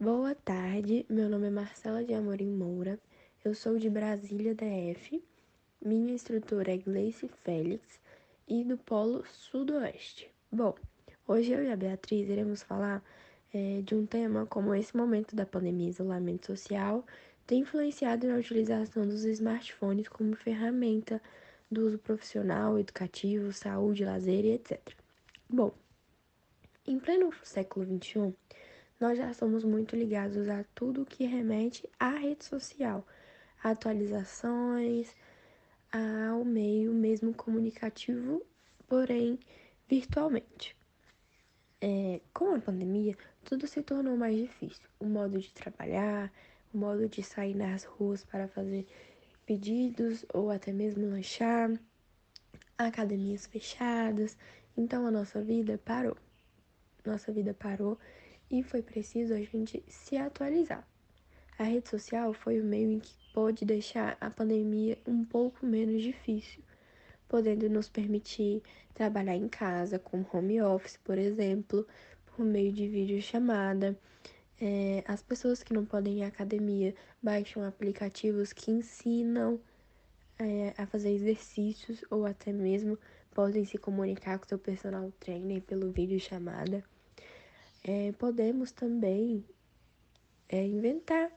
Boa tarde, meu nome é Marcela de Amorim Moura, eu sou de Brasília DF, minha instrutora é Gleice Félix e do Polo Sudoeste. Bom, hoje eu e a Beatriz iremos falar é, de um tema como esse momento da pandemia e isolamento social tem influenciado na utilização dos smartphones como ferramenta do uso profissional, educativo, saúde, lazer e etc. Bom, em pleno século XXI, nós já somos muito ligados a tudo que remete à rede social, a atualizações, ao meio mesmo comunicativo, porém virtualmente. É, com a pandemia, tudo se tornou mais difícil. O modo de trabalhar, o modo de sair nas ruas para fazer pedidos ou até mesmo lanchar, academias fechadas. Então a nossa vida parou. Nossa vida parou e foi preciso a gente se atualizar. A rede social foi o meio em que pôde deixar a pandemia um pouco menos difícil, podendo nos permitir trabalhar em casa, com home office, por exemplo, por meio de videochamada. É, as pessoas que não podem ir à academia baixam aplicativos que ensinam é, a fazer exercícios ou até mesmo podem se comunicar com seu personal trainer pelo vídeo chamada. É, podemos também é, inventar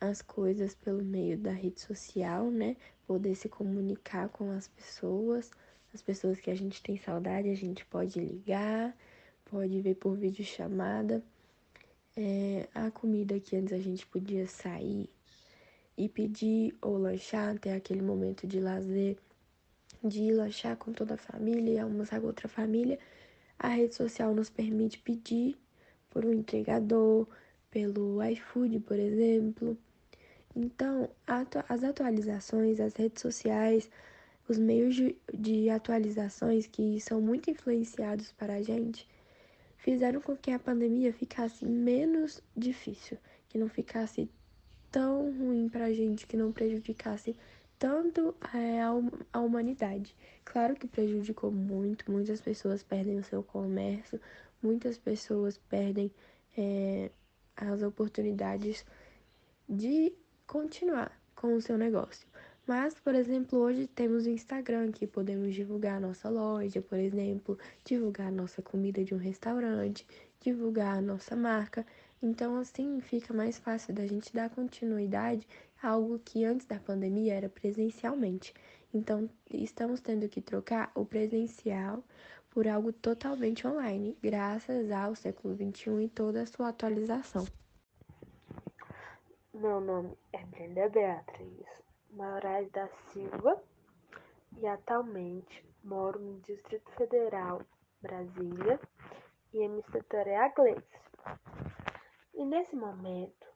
as coisas pelo meio da rede social, né? Poder se comunicar com as pessoas, as pessoas que a gente tem saudade, a gente pode ligar, pode ver por vídeo chamada. É, a comida que antes a gente podia sair e pedir ou lanchar, ter aquele momento de lazer, de ir lanchar com toda a família e almoçar com outra família. A rede social nos permite pedir por um entregador, pelo iFood, por exemplo. Então, as atualizações, as redes sociais, os meios de atualizações que são muito influenciados para a gente, fizeram com que a pandemia ficasse menos difícil, que não ficasse tão ruim para a gente, que não prejudicasse tanto é, a humanidade. Claro que prejudicou muito, muitas pessoas perdem o seu comércio, muitas pessoas perdem é, as oportunidades de continuar com o seu negócio. Mas, por exemplo, hoje temos o Instagram que podemos divulgar nossa loja, por exemplo, divulgar nossa comida de um restaurante, divulgar nossa marca. Então, assim, fica mais fácil da gente dar continuidade algo que antes da pandemia era presencialmente. Então, estamos tendo que trocar o presencial por algo totalmente online, graças ao século XXI e toda a sua atualização. Meu nome é Brenda Beatriz Moraes da Silva e atualmente moro no Distrito Federal, Brasília, e a minha instrutora é a Gleice. E nesse momento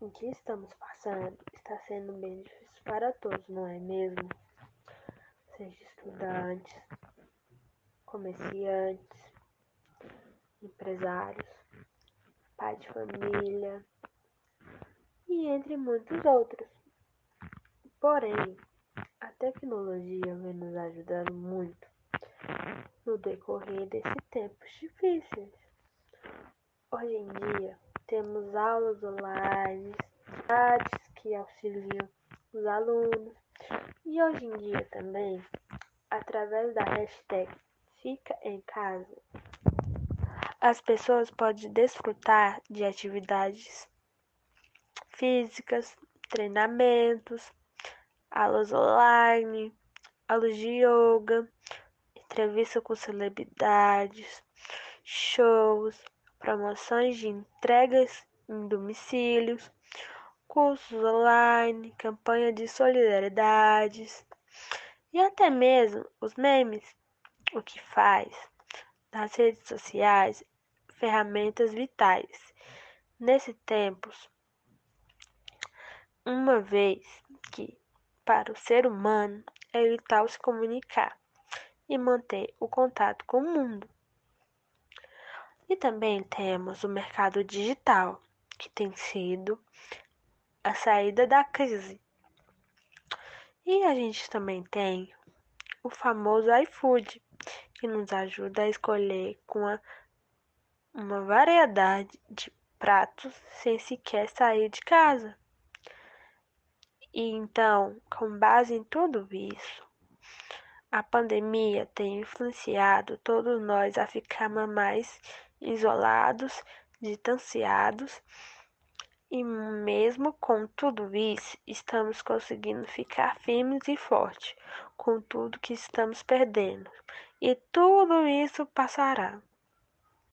em que estamos passando, está sendo bem difícil para todos, não é mesmo? Seja estudantes, comerciantes, empresários, pai de família e entre muitos outros. Porém, a tecnologia vem nos ajudando muito no decorrer desses tempos difíceis. Hoje em dia, aulas online, sites que auxiliam os alunos, e hoje em dia também, através da hashtag fica em casa, as pessoas podem desfrutar de atividades físicas, treinamentos, aulas online, aulas de yoga, entrevista com celebridades, shows, promoções de entregas em domicílios, cursos online, campanha de solidariedades e até mesmo os memes o que faz das redes sociais ferramentas vitais nesse tempos, uma vez que para o ser humano é vital se comunicar e manter o contato com o mundo. E também temos o mercado digital, que tem sido a saída da crise. E a gente também tem o famoso iFood, que nos ajuda a escolher com a, uma variedade de pratos sem sequer sair de casa. E então, com base em tudo isso, a pandemia tem influenciado todos nós a ficarmos mais isolados, distanciados, e mesmo com tudo isso, estamos conseguindo ficar firmes e fortes com tudo que estamos perdendo. E tudo isso passará.